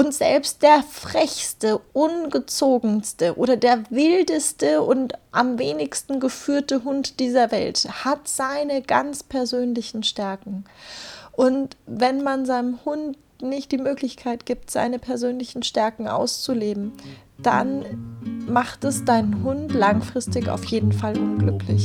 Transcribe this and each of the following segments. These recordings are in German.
Und selbst der frechste, ungezogenste oder der wildeste und am wenigsten geführte Hund dieser Welt hat seine ganz persönlichen Stärken. Und wenn man seinem Hund nicht die Möglichkeit gibt, seine persönlichen Stärken auszuleben, dann macht es deinen Hund langfristig auf jeden Fall unglücklich.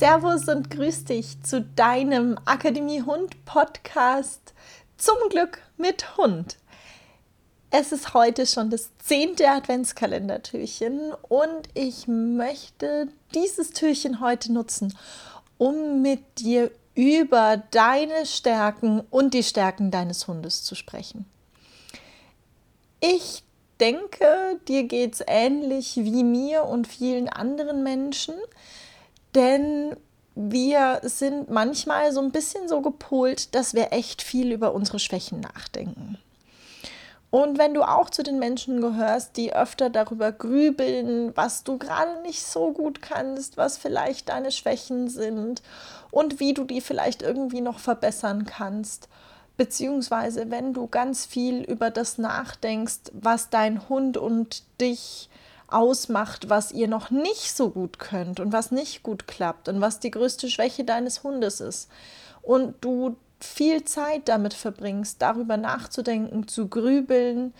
Servus und grüß dich zu deinem Akademie Hund Podcast zum Glück mit Hund. Es ist heute schon das zehnte Adventskalendertürchen und ich möchte dieses Türchen heute nutzen, um mit dir über deine Stärken und die Stärken deines Hundes zu sprechen. Ich denke, dir geht es ähnlich wie mir und vielen anderen Menschen denn wir sind manchmal so ein bisschen so gepolt, dass wir echt viel über unsere Schwächen nachdenken. Und wenn du auch zu den Menschen gehörst, die öfter darüber grübeln, was du gerade nicht so gut kannst, was vielleicht deine Schwächen sind und wie du die vielleicht irgendwie noch verbessern kannst, beziehungsweise wenn du ganz viel über das nachdenkst, was dein Hund und dich ausmacht, was ihr noch nicht so gut könnt und was nicht gut klappt und was die größte Schwäche deines Hundes ist. Und du viel Zeit damit verbringst, darüber nachzudenken, zu grübeln,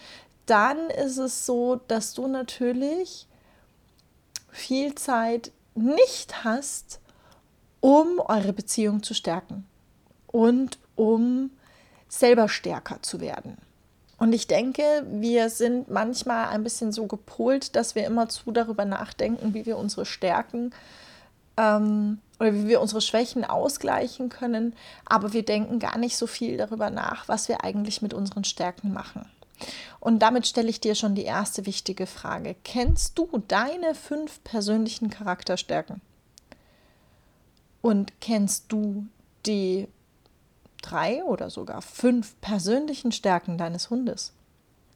dann ist es so, dass du natürlich viel Zeit nicht hast, um eure Beziehung zu stärken und um selber stärker zu werden. Und ich denke, wir sind manchmal ein bisschen so gepolt, dass wir immer zu darüber nachdenken, wie wir unsere Stärken ähm, oder wie wir unsere Schwächen ausgleichen können. Aber wir denken gar nicht so viel darüber nach, was wir eigentlich mit unseren Stärken machen. Und damit stelle ich dir schon die erste wichtige Frage. Kennst du deine fünf persönlichen Charakterstärken? Und kennst du die drei oder sogar fünf persönlichen Stärken deines Hundes.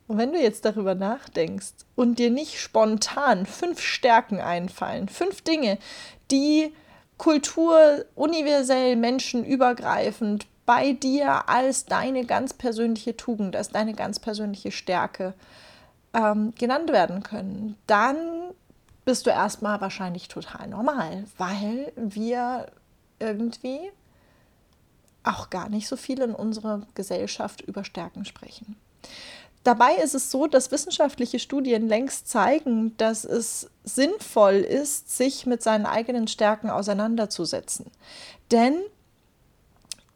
Und wenn du jetzt darüber nachdenkst und dir nicht spontan fünf Stärken einfallen, fünf Dinge, die Kultur universell menschenübergreifend bei dir als deine ganz persönliche Tugend, als deine ganz persönliche Stärke ähm, genannt werden können, dann bist du erstmal wahrscheinlich total normal, weil wir irgendwie auch gar nicht so viel in unserer Gesellschaft über Stärken sprechen. Dabei ist es so, dass wissenschaftliche Studien längst zeigen, dass es sinnvoll ist, sich mit seinen eigenen Stärken auseinanderzusetzen. Denn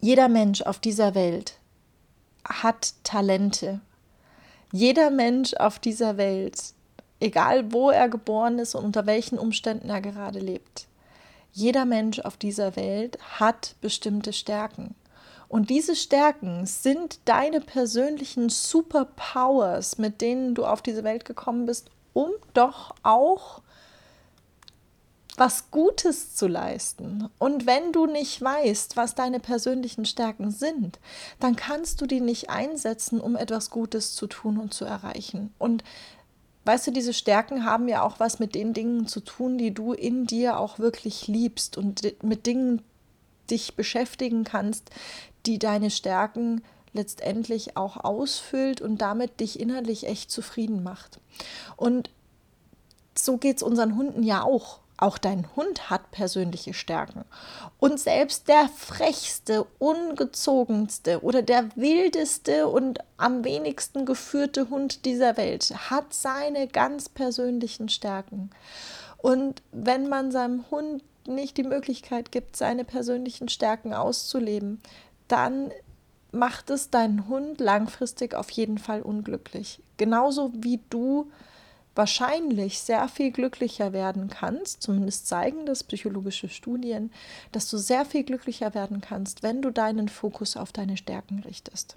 jeder Mensch auf dieser Welt hat Talente. Jeder Mensch auf dieser Welt, egal wo er geboren ist und unter welchen Umständen er gerade lebt, jeder Mensch auf dieser Welt hat bestimmte Stärken. Und diese Stärken sind deine persönlichen Superpowers, mit denen du auf diese Welt gekommen bist, um doch auch was Gutes zu leisten. Und wenn du nicht weißt, was deine persönlichen Stärken sind, dann kannst du die nicht einsetzen, um etwas Gutes zu tun und zu erreichen. Und weißt du, diese Stärken haben ja auch was mit den Dingen zu tun, die du in dir auch wirklich liebst und mit Dingen dich beschäftigen kannst, die deine Stärken letztendlich auch ausfüllt und damit dich innerlich echt zufrieden macht. Und so geht es unseren Hunden ja auch. Auch dein Hund hat persönliche Stärken. Und selbst der frechste, ungezogenste oder der wildeste und am wenigsten geführte Hund dieser Welt hat seine ganz persönlichen Stärken. Und wenn man seinem Hund nicht die Möglichkeit gibt, seine persönlichen Stärken auszuleben, dann macht es deinen Hund langfristig auf jeden Fall unglücklich. Genauso wie du wahrscheinlich sehr viel glücklicher werden kannst, zumindest zeigen das psychologische Studien, dass du sehr viel glücklicher werden kannst, wenn du deinen Fokus auf deine Stärken richtest.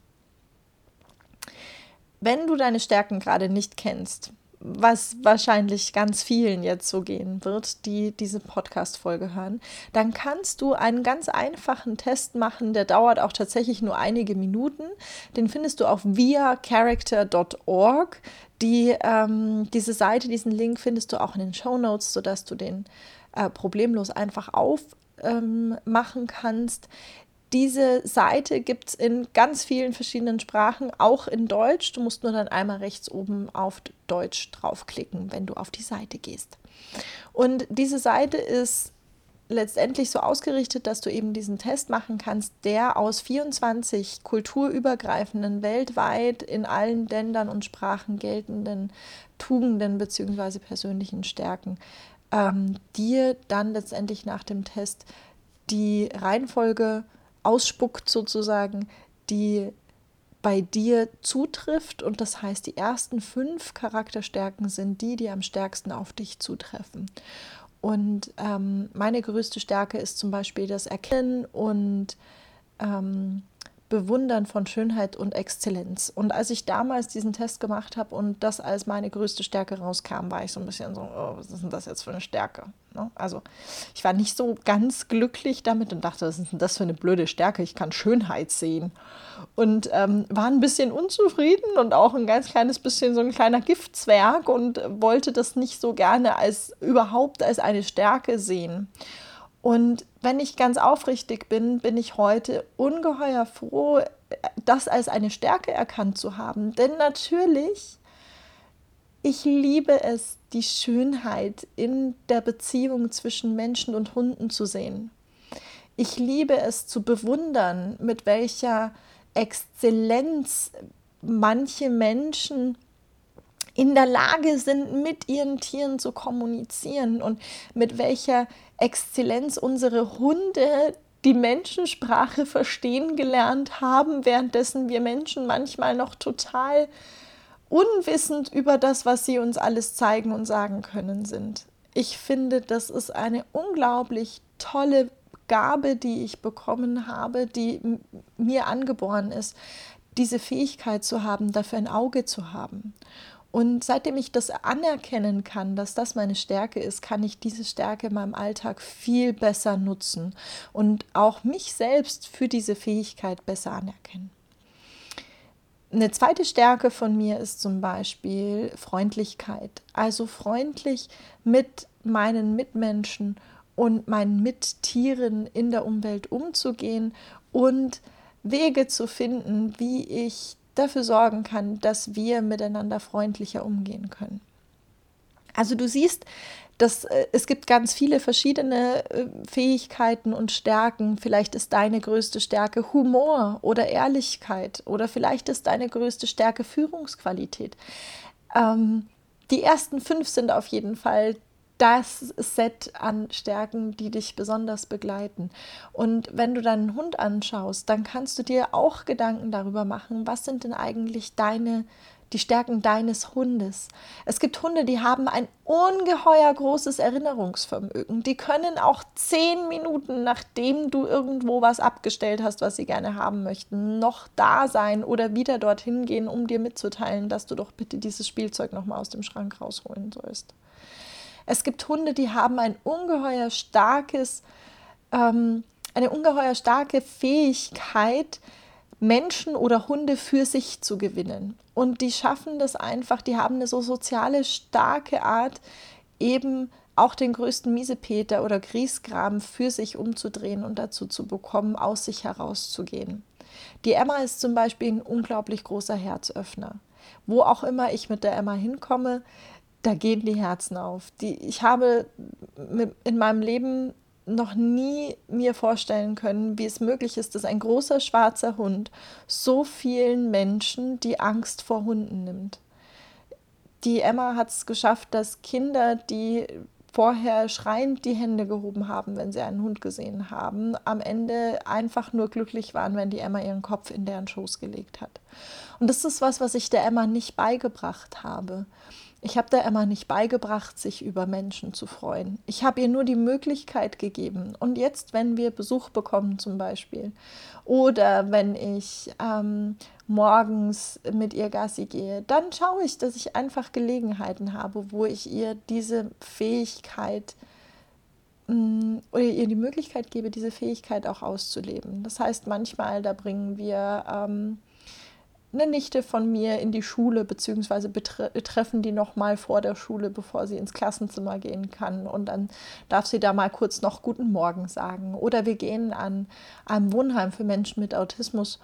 Wenn du deine Stärken gerade nicht kennst, was wahrscheinlich ganz vielen jetzt so gehen wird, die diese Podcast-Folge hören, dann kannst du einen ganz einfachen Test machen, der dauert auch tatsächlich nur einige Minuten. Den findest du auf viacharacter.org. Die, ähm, diese Seite, diesen Link findest du auch in den Show Notes, sodass du den äh, problemlos einfach aufmachen ähm, kannst. Diese Seite gibt es in ganz vielen verschiedenen Sprachen, auch in Deutsch. Du musst nur dann einmal rechts oben auf Deutsch draufklicken, wenn du auf die Seite gehst. Und diese Seite ist letztendlich so ausgerichtet, dass du eben diesen Test machen kannst, der aus 24 kulturübergreifenden, weltweit in allen Ländern und Sprachen geltenden Tugenden bzw. persönlichen Stärken ähm, dir dann letztendlich nach dem Test die Reihenfolge ausspuckt sozusagen, die bei dir zutrifft. Und das heißt, die ersten fünf Charakterstärken sind die, die am stärksten auf dich zutreffen. Und ähm, meine größte Stärke ist zum Beispiel das Erkennen und ähm, Bewundern von Schönheit und Exzellenz. Und als ich damals diesen Test gemacht habe und das als meine größte Stärke rauskam, war ich so ein bisschen so, oh, was ist denn das jetzt für eine Stärke? Ne? Also ich war nicht so ganz glücklich damit und dachte, was ist denn das für eine blöde Stärke? Ich kann Schönheit sehen. Und ähm, war ein bisschen unzufrieden und auch ein ganz kleines bisschen so ein kleiner Giftzwerg und wollte das nicht so gerne als überhaupt als eine Stärke sehen. Und wenn ich ganz aufrichtig bin, bin ich heute ungeheuer froh, das als eine Stärke erkannt zu haben. Denn natürlich, ich liebe es, die Schönheit in der Beziehung zwischen Menschen und Hunden zu sehen. Ich liebe es zu bewundern, mit welcher Exzellenz manche Menschen in der Lage sind, mit ihren Tieren zu kommunizieren und mit welcher Exzellenz unsere Hunde die Menschensprache verstehen gelernt haben, währenddessen wir Menschen manchmal noch total unwissend über das, was sie uns alles zeigen und sagen können, sind. Ich finde, das ist eine unglaublich tolle Gabe, die ich bekommen habe, die mir angeboren ist, diese Fähigkeit zu haben, dafür ein Auge zu haben. Und seitdem ich das anerkennen kann, dass das meine Stärke ist, kann ich diese Stärke in meinem Alltag viel besser nutzen und auch mich selbst für diese Fähigkeit besser anerkennen. Eine zweite Stärke von mir ist zum Beispiel Freundlichkeit. Also freundlich mit meinen Mitmenschen und meinen Mittieren in der Umwelt umzugehen und Wege zu finden, wie ich dafür sorgen kann, dass wir miteinander freundlicher umgehen können. Also du siehst, dass äh, es gibt ganz viele verschiedene äh, Fähigkeiten und Stärken. Vielleicht ist deine größte Stärke Humor oder Ehrlichkeit oder vielleicht ist deine größte Stärke Führungsqualität. Ähm, die ersten fünf sind auf jeden Fall das Set an Stärken, die dich besonders begleiten. Und wenn du deinen Hund anschaust, dann kannst du dir auch Gedanken darüber machen, was sind denn eigentlich deine die Stärken deines Hundes. Es gibt Hunde, die haben ein ungeheuer großes Erinnerungsvermögen. Die können auch zehn Minuten, nachdem du irgendwo was abgestellt hast, was sie gerne haben möchten, noch da sein oder wieder dorthin gehen, um dir mitzuteilen, dass du doch bitte dieses Spielzeug nochmal aus dem Schrank rausholen sollst. Es gibt Hunde, die haben ein ungeheuer starkes, ähm, eine ungeheuer starke Fähigkeit, Menschen oder Hunde für sich zu gewinnen. Und die schaffen das einfach, die haben eine so soziale, starke Art, eben auch den größten Miesepeter oder Griesgraben für sich umzudrehen und dazu zu bekommen, aus sich herauszugehen. Die Emma ist zum Beispiel ein unglaublich großer Herzöffner. Wo auch immer ich mit der Emma hinkomme, da gehen die Herzen auf. Die, ich habe in meinem Leben noch nie mir vorstellen können, wie es möglich ist, dass ein großer schwarzer Hund so vielen Menschen die Angst vor Hunden nimmt. Die Emma hat es geschafft, dass Kinder, die vorher schreiend die Hände gehoben haben, wenn sie einen Hund gesehen haben, am Ende einfach nur glücklich waren, wenn die Emma ihren Kopf in deren Schoß gelegt hat. Und das ist was, was ich der Emma nicht beigebracht habe. Ich habe der Emma nicht beigebracht, sich über Menschen zu freuen. Ich habe ihr nur die Möglichkeit gegeben. Und jetzt, wenn wir Besuch bekommen zum Beispiel, oder wenn ich ähm, morgens mit ihr Gassi gehe, dann schaue ich, dass ich einfach Gelegenheiten habe, wo ich ihr diese Fähigkeit mm, oder ihr die Möglichkeit gebe, diese Fähigkeit auch auszuleben. Das heißt, manchmal, da bringen wir ähm, eine Nichte von mir in die Schule, beziehungsweise betreffen die noch mal vor der Schule, bevor sie ins Klassenzimmer gehen kann. Und dann darf sie da mal kurz noch Guten Morgen sagen. Oder wir gehen an einem Wohnheim für Menschen mit Autismus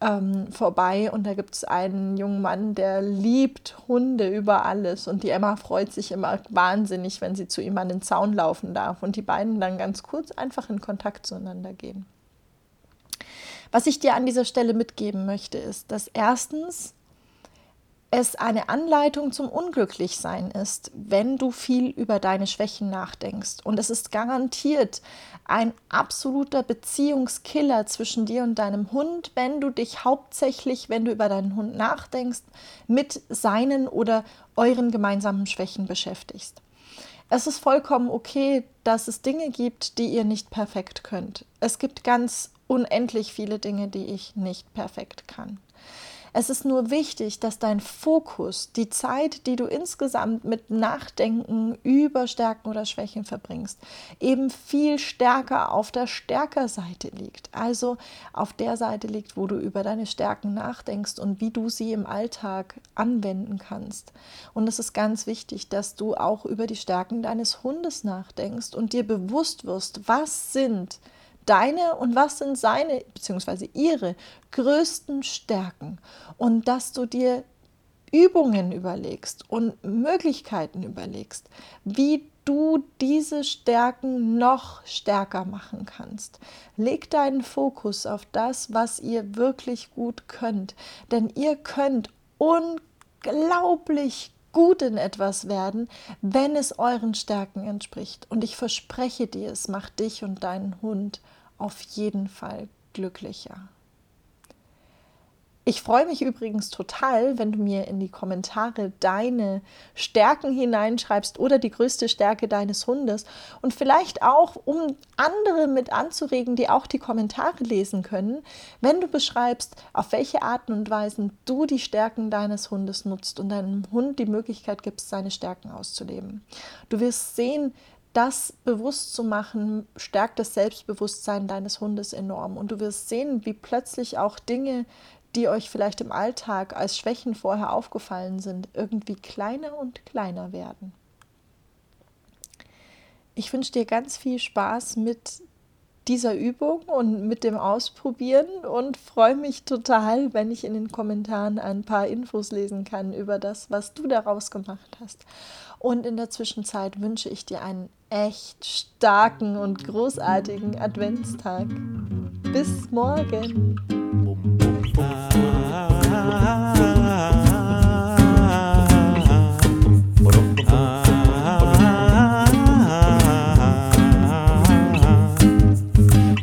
ähm, vorbei und da gibt es einen jungen Mann, der liebt Hunde über alles. Und die Emma freut sich immer wahnsinnig, wenn sie zu ihm an den Zaun laufen darf. Und die beiden dann ganz kurz einfach in Kontakt zueinander gehen. Was ich dir an dieser Stelle mitgeben möchte, ist, dass erstens es eine Anleitung zum Unglücklichsein ist, wenn du viel über deine Schwächen nachdenkst. Und es ist garantiert ein absoluter Beziehungskiller zwischen dir und deinem Hund, wenn du dich hauptsächlich, wenn du über deinen Hund nachdenkst, mit seinen oder euren gemeinsamen Schwächen beschäftigst. Es ist vollkommen okay, dass es Dinge gibt, die ihr nicht perfekt könnt. Es gibt ganz unendlich viele Dinge, die ich nicht perfekt kann. Es ist nur wichtig, dass dein Fokus, die Zeit, die du insgesamt mit Nachdenken über Stärken oder Schwächen verbringst, eben viel stärker auf der Stärkerseite liegt. Also auf der Seite liegt, wo du über deine Stärken nachdenkst und wie du sie im Alltag anwenden kannst. Und es ist ganz wichtig, dass du auch über die Stärken deines Hundes nachdenkst und dir bewusst wirst, was sind deine und was sind seine bzw. ihre größten Stärken und dass du dir Übungen überlegst und Möglichkeiten überlegst, wie du diese Stärken noch stärker machen kannst. Leg deinen Fokus auf das, was ihr wirklich gut könnt, denn ihr könnt unglaublich gut in etwas werden, wenn es euren Stärken entspricht. Und ich verspreche dir, es macht dich und deinen Hund auf jeden Fall glücklicher. Ich freue mich übrigens total, wenn du mir in die Kommentare deine Stärken hineinschreibst oder die größte Stärke deines Hundes und vielleicht auch, um andere mit anzuregen, die auch die Kommentare lesen können, wenn du beschreibst, auf welche Arten und Weisen du die Stärken deines Hundes nutzt und deinem Hund die Möglichkeit gibst, seine Stärken auszuleben. Du wirst sehen, das bewusst zu machen, stärkt das Selbstbewusstsein deines Hundes enorm. Und du wirst sehen, wie plötzlich auch Dinge, die euch vielleicht im Alltag als Schwächen vorher aufgefallen sind, irgendwie kleiner und kleiner werden. Ich wünsche dir ganz viel Spaß mit dieser Übung und mit dem Ausprobieren und freue mich total, wenn ich in den Kommentaren ein paar Infos lesen kann über das, was du daraus gemacht hast. Und in der Zwischenzeit wünsche ich dir einen echt starken und großartigen Adventstag. Bis morgen.